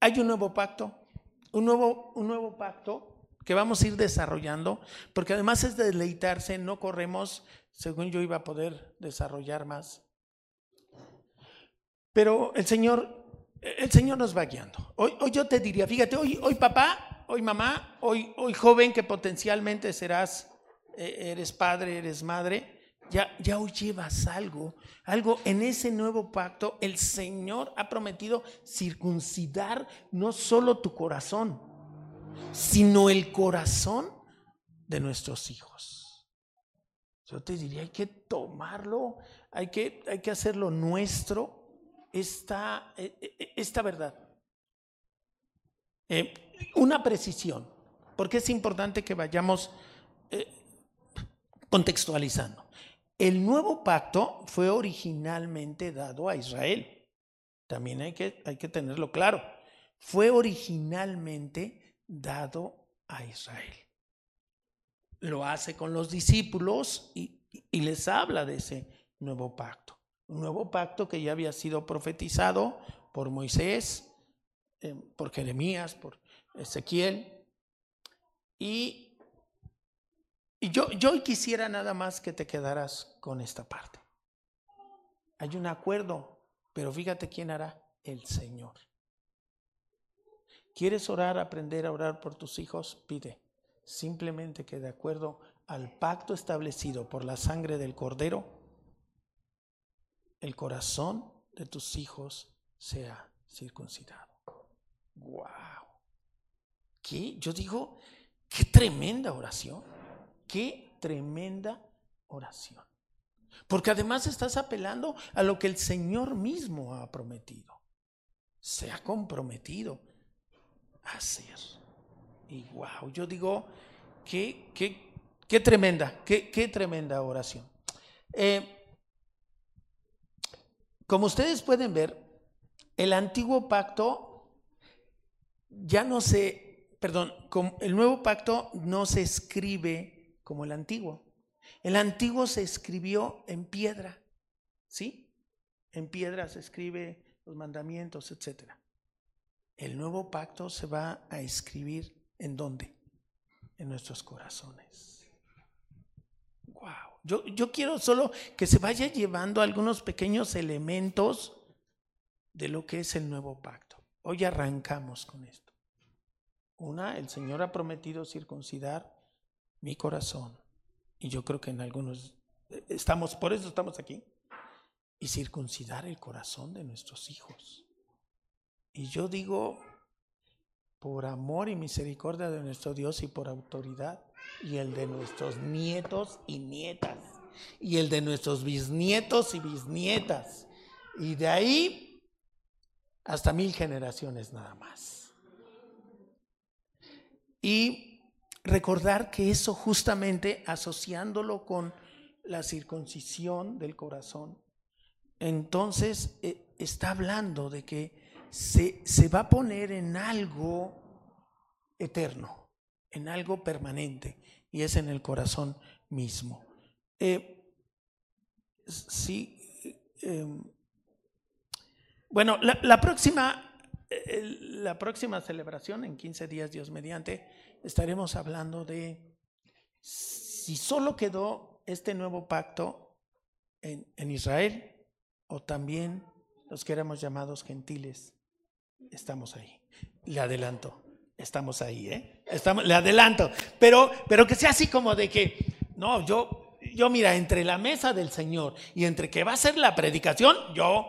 Speaker 1: Hay un nuevo pacto, un nuevo, un nuevo pacto que vamos a ir desarrollando, porque además es de deleitarse, no corremos, según yo iba a poder desarrollar más. Pero el Señor, el Señor nos va guiando. Hoy, hoy yo te diría, fíjate, hoy, hoy papá, hoy mamá, hoy, hoy joven que potencialmente serás, eh, eres padre, eres madre, ya, ya hoy llevas algo, algo en ese nuevo pacto. El Señor ha prometido circuncidar no solo tu corazón, sino el corazón de nuestros hijos. Yo te diría, hay que tomarlo, hay que, hay que hacerlo nuestro, esta, e, e, esta verdad. Eh, una precisión, porque es importante que vayamos eh, contextualizando. El nuevo pacto fue originalmente dado a Israel. También hay que, hay que tenerlo claro. Fue originalmente dado a Israel. Lo hace con los discípulos y, les habla de ese nuevo pacto. Un nuevo pacto que ya había sido profetizado por Moisés, eh, por Jeremías, por Ezequiel. Y, y yo, yo quisiera nada más que te quedaras con esta parte. Hay un acuerdo, pero fíjate quién hará, el Señor. ¿Quieres orar, aprender a orar por tus hijos? Pide. Simplemente que de acuerdo al pacto establecido por la sangre del cordero, el corazón de tus hijos sea circuncidado. ¡Wow! ¿Qué? Yo digo, qué tremenda oración. Qué tremenda oración. Porque además estás apelando a lo que el Señor mismo ha prometido. Se ha comprometido hacer. Y wow, yo digo, qué, qué, qué tremenda, qué, qué, tremenda oración. Eh, como ustedes pueden ver, el antiguo pacto ya no se, perdón, el nuevo pacto no se escribe como el antiguo. El antiguo se escribió en piedra, ¿sí? En piedra se escribe los mandamientos, etcétera. El nuevo pacto se va a escribir en dónde? En nuestros corazones. Wow. Yo, quiero solo que se vaya llevando algunos pequeños elementos de lo que es el nuevo pacto. Hoy arrancamos con esto. Una, el Señor ha prometido circuncidar mi corazón. Y yo creo que en algunos estamos, por eso estamos aquí. Y circuncidar el corazón de nuestros hijos. Y yo digo, por amor y misericordia de nuestro Dios y por autoridad, y el de nuestros nietos y nietas, y el de nuestros bisnietos y bisnietas, y de ahí hasta mil generaciones nada más. Y recordar que eso justamente asociándolo con la circuncisión del corazón, entonces eh, está hablando de que se, va a poner en algo eterno, en algo permanente, y es en el corazón mismo. Eh, sí, em, bueno, la, próxima, la próxima celebración, en 15 días, Dios mediante, estaremos hablando de si solo quedó este nuevo pacto en, en Israel o también los que éramos llamados gentiles estamos ahí. Le adelanto, estamos ahí, ¿eh? Le adelanto, pero, pero que sea así como de que, no, yo, yo mira, entre la mesa del Señor y entre que va a ser la predicación, yo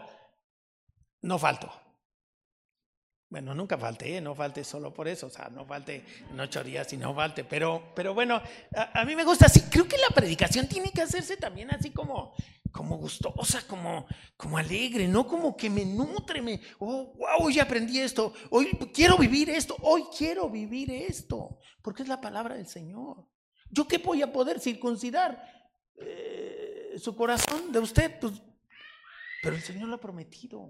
Speaker 1: no falto. Bueno, nunca falte, ¿eh? no falte solo por eso, o sea, no falte en ocho días y no falte, pero, pero bueno, a, mí me gusta así, creo que la predicación tiene que hacerse también así como, como gustosa, como, como alegre, no como que me nutre, me, oh, wow, hoy aprendí esto, hoy quiero vivir esto, hoy quiero vivir esto, porque es la palabra del Señor. ¿Yo qué voy a poder circuncidar eh, su corazón de usted? Pues, pero el Señor lo ha prometido.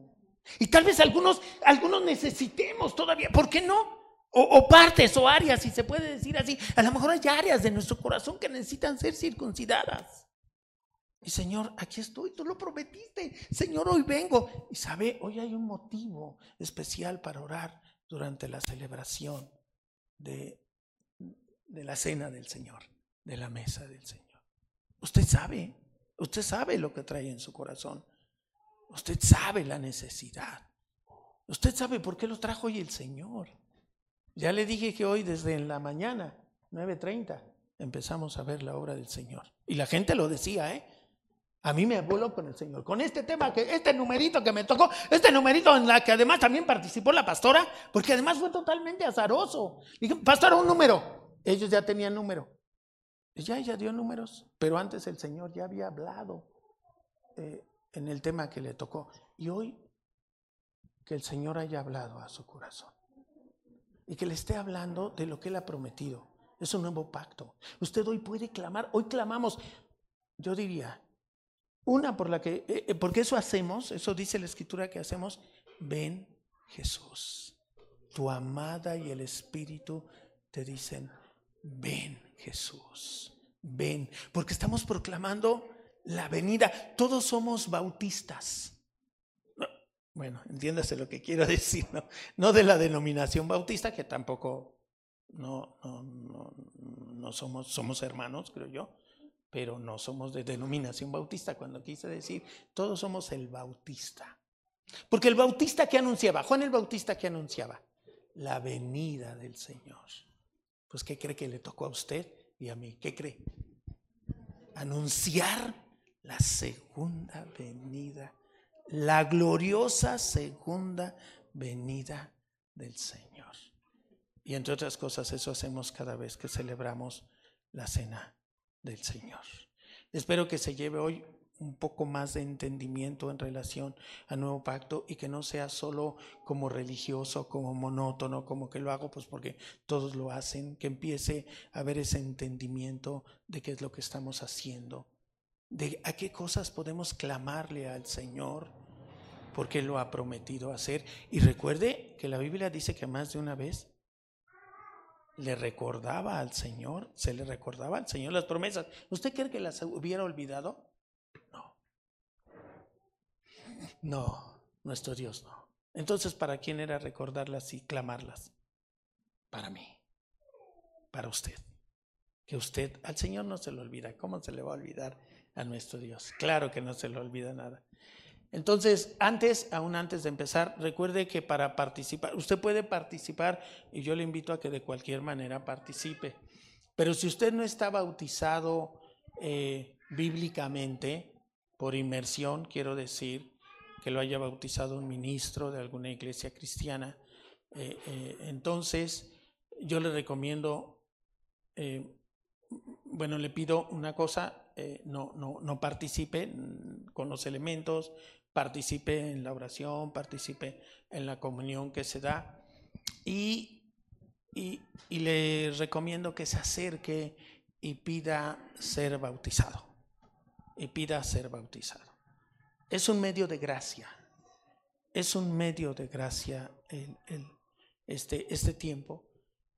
Speaker 1: Y tal vez algunos, algunos necesitemos todavía, ¿por qué no? O, o, partes o áreas, si se puede decir así. A lo mejor hay áreas de nuestro corazón que necesitan ser circuncidadas. Y Señor, aquí estoy, tú lo prometiste. Señor, hoy vengo. Y sabe, hoy hay un motivo especial para orar durante la celebración de, de la cena del Señor, de la mesa del Señor. Usted sabe, usted sabe lo que trae en su corazón. Usted sabe la necesidad. Usted sabe por qué lo trajo hoy el Señor. Ya le dije que hoy desde la mañana, 9.30, empezamos a ver la obra del Señor. Y la gente lo decía, ¿eh? A mí me voló con el Señor. Con este tema, que este numerito que me tocó, este numerito en la que además también participó la pastora, porque además fue totalmente azaroso. Dije, pastora, un número. Ellos ya tenían número. Ya ella dio números, pero antes el Señor ya había hablado eh, en el tema que le tocó. Y hoy que el Señor haya hablado a su corazón y que le esté hablando de lo que Él ha prometido. Es un nuevo pacto. Usted hoy puede clamar, hoy clamamos, yo diría, una por la que, eh, eh, porque eso hacemos, eso dice la escritura que hacemos, ven Jesús. Tu amada y el Espíritu te dicen, ven Jesús, ven, porque estamos proclamando la venida. Todos somos bautistas. Bueno, entiéndase lo que quiero decir, ¿no? No de la denominación bautista, que tampoco no, no, no, somos, somos hermanos, creo yo pero no somos de denominación bautista, cuando quise decir, todos somos el bautista. Porque el bautista que anunciaba, Juan el Bautista que anunciaba, la venida del Señor. Pues ¿qué cree que le tocó a usted y a mí? ¿Qué cree? Anunciar la segunda venida, la gloriosa segunda venida del Señor. Y entre otras cosas, eso hacemos cada vez que celebramos la cena del Señor. Espero que se lleve hoy un poco más de entendimiento en relación al nuevo pacto y que no sea solo como religioso, como monótono, como que lo hago pues porque todos lo hacen, que empiece a haber ese entendimiento de qué es lo que estamos haciendo, de a qué cosas podemos clamarle al Señor porque lo ha prometido hacer. Y recuerde que la Biblia dice que más de una vez le recordaba al Señor, se le recordaba al Señor las promesas. ¿Usted cree que las hubiera olvidado? No. No, nuestro Dios no. Entonces, ¿para quién era recordarlas y clamarlas? Para mí, para usted. Que usted, al Señor no se lo olvida. ¿Cómo se le va a olvidar a nuestro Dios? Claro que no se le olvida nada. Entonces, antes, aún antes de empezar, recuerde que para participar, usted puede participar y yo le invito a que de cualquier manera participe. Pero si usted no está bautizado eh, bíblicamente, por inmersión, quiero decir, que lo haya bautizado un ministro de alguna iglesia cristiana, eh, eh, entonces yo le recomiendo, bueno, le pido una cosa, no, no, no participe con los elementos, participe en la oración, participe en la comunión que se da y, y, le recomiendo que se acerque y pida ser bautizado. Y pida ser bautizado. Es un medio de gracia. Es un medio de gracia el, este, este tiempo.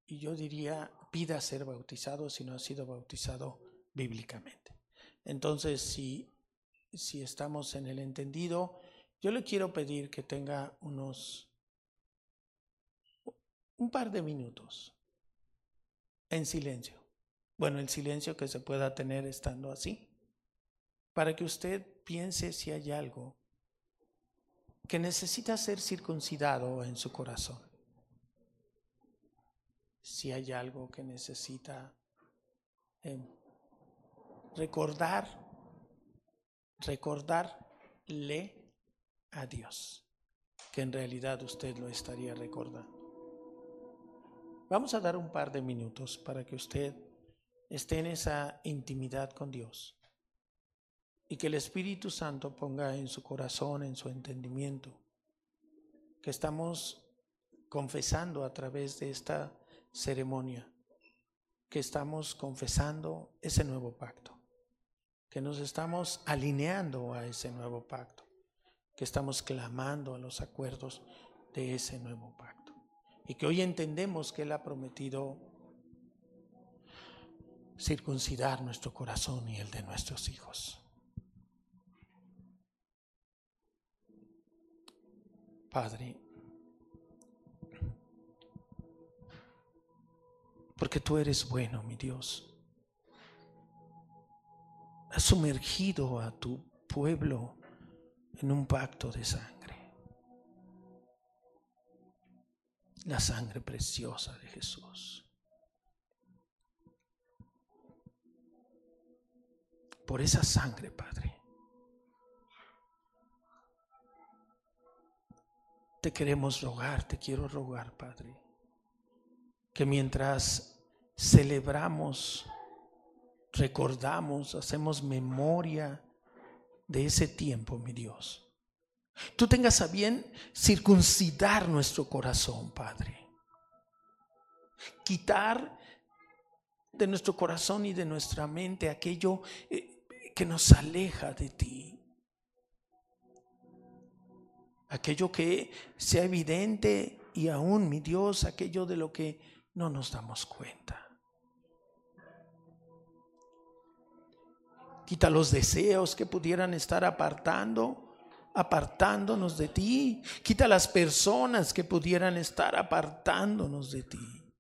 Speaker 1: Y yo diría, pida ser bautizado si no ha sido bautizado bíblicamente. Entonces, si si estamos en el entendido, yo le quiero pedir que tenga unos un par de minutos en silencio. Bueno, el silencio que se pueda tener estando así, para que usted piense si hay algo que necesita ser circuncidado en su corazón. Si hay algo que necesita eh, recordar recordarle a Dios, que en realidad usted lo estaría recordando. Vamos a dar un par de minutos para que usted esté en esa intimidad con Dios y que el Espíritu Santo ponga en su corazón, en su entendimiento, que estamos confesando a través de esta ceremonia que estamos confesando ese nuevo pacto, que nos estamos alineando a ese nuevo pacto, que estamos clamando a los acuerdos de ese nuevo pacto. Y que hoy entendemos que Él ha prometido circuncidar nuestro corazón y el de nuestros hijos. Padre, porque tú eres bueno, mi Dios. Sumergido a tu pueblo en un pacto de sangre. La sangre preciosa de Jesús. Por esa sangre, Padre. Te queremos rogar, te quiero rogar, Padre que mientras celebramos, recordamos, hacemos memoria de ese tiempo, mi Dios, tú tengas a bien circuncidar nuestro corazón, Padre. Quitar de nuestro corazón y de nuestra mente aquello eh, que nos aleja de ti. Aquello que sea evidente y aún, mi Dios, aquello de lo que no nos damos cuenta. Quita los deseos que pudieran estar apartando, apartándonos de ti. Quita las personas que pudieran estar apartándonos de ti.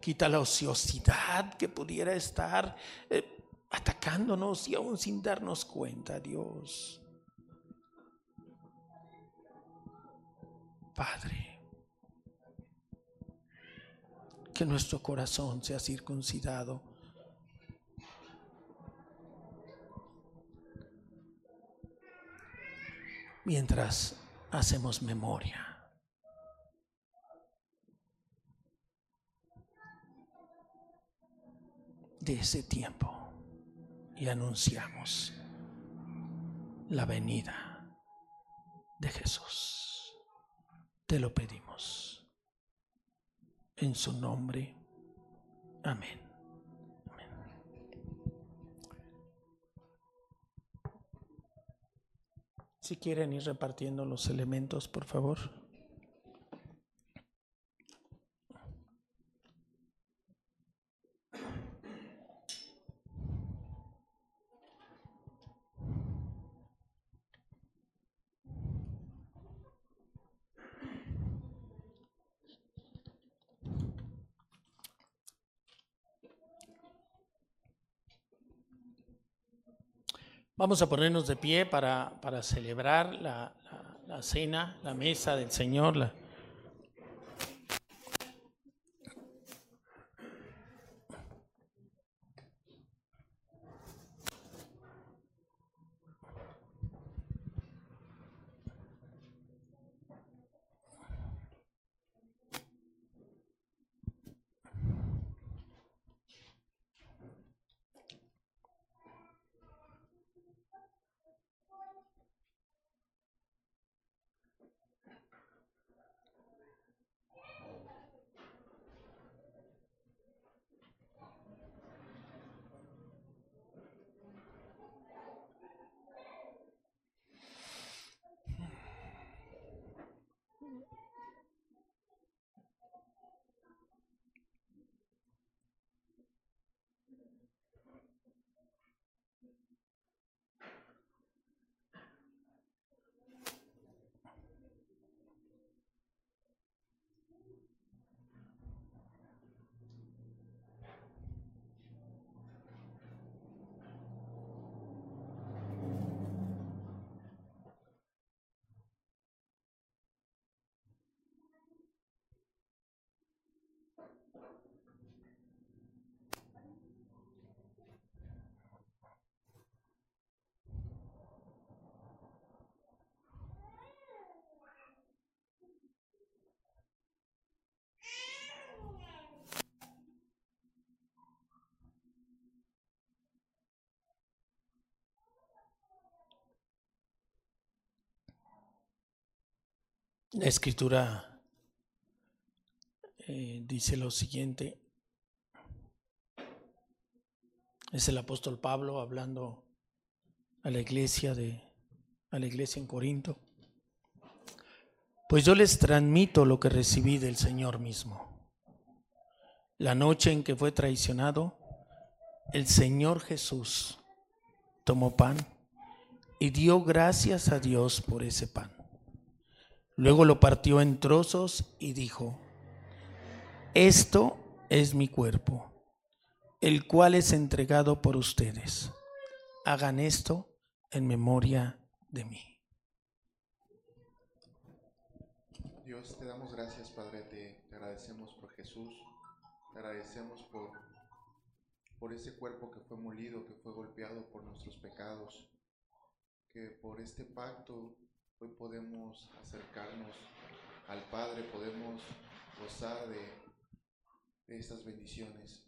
Speaker 1: Quita la ociosidad que pudiera estar eh, atacándonos y aún sin darnos cuenta, Dios. Padre. que nuestro corazón sea circuncidado. Mientras hacemos memoria. de ese tiempo y anunciamos la venida de Jesús. Te lo pedimos en su nombre. Amén. Si quieren ir repartiendo los elementos, por favor. Vamos a ponernos de pie para, para celebrar la, la, cena, la mesa del Señor, la, La escritura eh, dice lo siguiente. Es el apóstol Pablo hablando a la iglesia de a la iglesia en Corinto. Pues yo les transmito lo que recibí del Señor mismo. La noche en que fue traicionado, el Señor Jesús tomó pan y dio gracias a Dios por ese pan. Luego lo partió en trozos y dijo, esto es mi cuerpo, el cual es entregado por ustedes. Hagan esto en memoria de mí.
Speaker 2: Dios, te damos gracias, Padre, te, agradecemos por Jesús, te agradecemos por, por ese cuerpo que fue molido, que fue golpeado por nuestros pecados, que por este pacto hoy podemos acercarnos al Padre, podemos gozar de, estas bendiciones.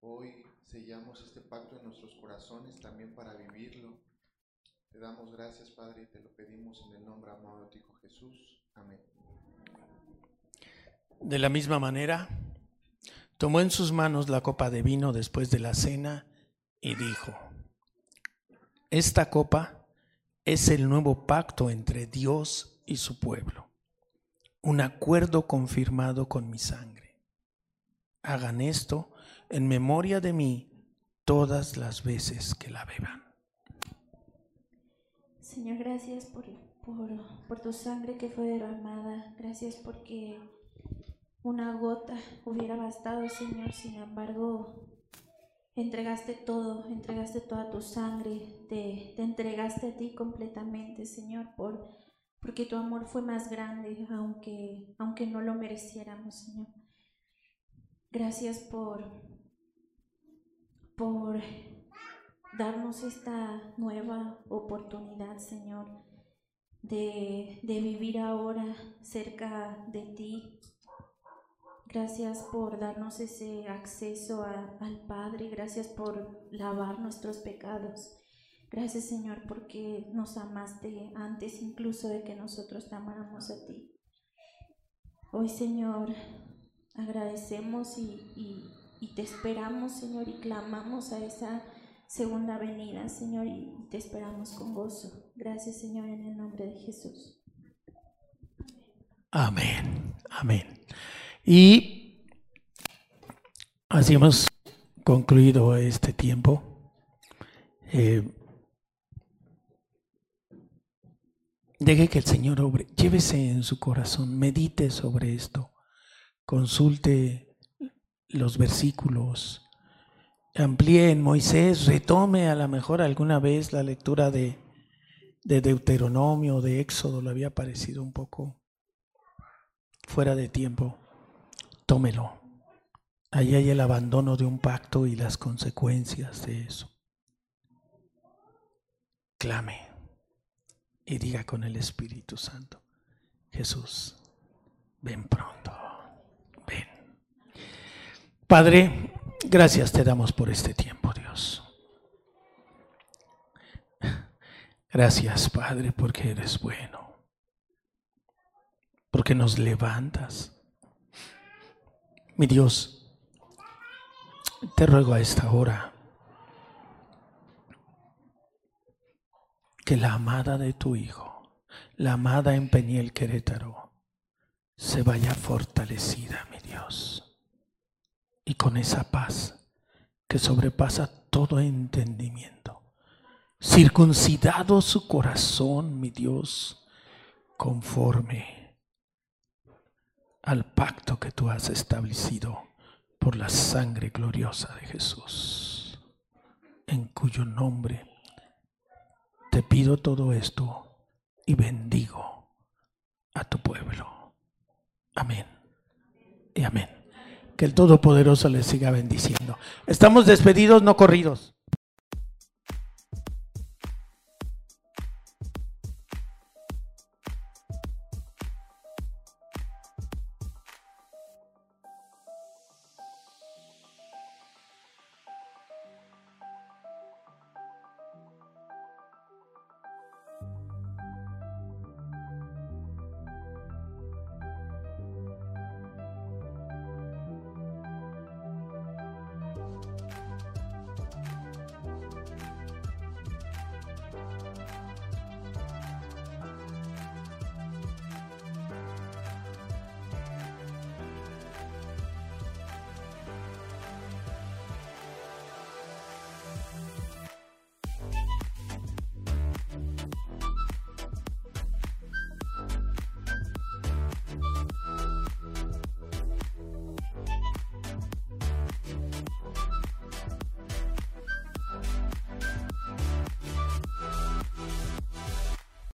Speaker 2: Hoy sellamos este pacto en nuestros corazones también para vivirlo. Te damos gracias, Padre, y te lo pedimos en el nombre amado de Jesús. Amén.
Speaker 1: De la misma manera, tomó en sus manos la copa de vino después de la cena y dijo, esta copa es el nuevo pacto entre Dios y su pueblo, un acuerdo confirmado con mi sangre. Hagan esto en memoria de mí todas las veces que la beban.
Speaker 3: Señor, gracias por, por, tu sangre que fue derramada. Gracias porque una gota hubiera bastado, Señor. Sin embargo, entregaste todo, entregaste toda tu sangre, te, te entregaste a ti completamente, Señor, por, porque tu amor fue más grande, aunque, aunque no lo mereciéramos, Señor. Gracias por, por darnos esta nueva oportunidad, Señor, de, vivir ahora cerca de ti. Gracias por darnos ese acceso al Padre. Gracias por lavar nuestros pecados. Gracias, Señor, porque nos amaste antes incluso de que nosotros te amáramos a ti. Hoy, Señor, agradecemos y, y te esperamos, Señor, y clamamos a esa segunda venida, Señor, y te esperamos con gozo. Gracias, Señor, en el nombre de Jesús.
Speaker 1: Amén, amén. Y así hemos concluido este tiempo. Eh, deje que el Señor obre, llévese en su corazón, medite sobre esto, consulte los versículos, amplíe en Moisés, retome a lo mejor alguna vez la lectura de, de Deuteronomio, de Éxodo, le había parecido un poco fuera de tiempo, tómelo. Ahí hay el abandono de un pacto y las consecuencias de eso. Clame y diga con el Espíritu Santo, Jesús, ven pronto. Padre, Gracias te damos por este tiempo, Dios. Gracias, Padre, porque eres bueno. Porque nos levantas. Mi Dios, te ruego a esta hora que la amada de tu Hijo, la amada en Peñiel Querétaro, se vaya fortalecida, mi Dios y con esa paz que sobrepasa todo entendimiento. Circuncidado su corazón, mi Dios, conforme al pacto que tú has establecido por la sangre gloriosa de Jesús, en cuyo nombre te pido todo esto y bendigo a tu pueblo. Amén y amén. Que el Todopoderoso les siga bendiciendo. Estamos despedidos, no corridos.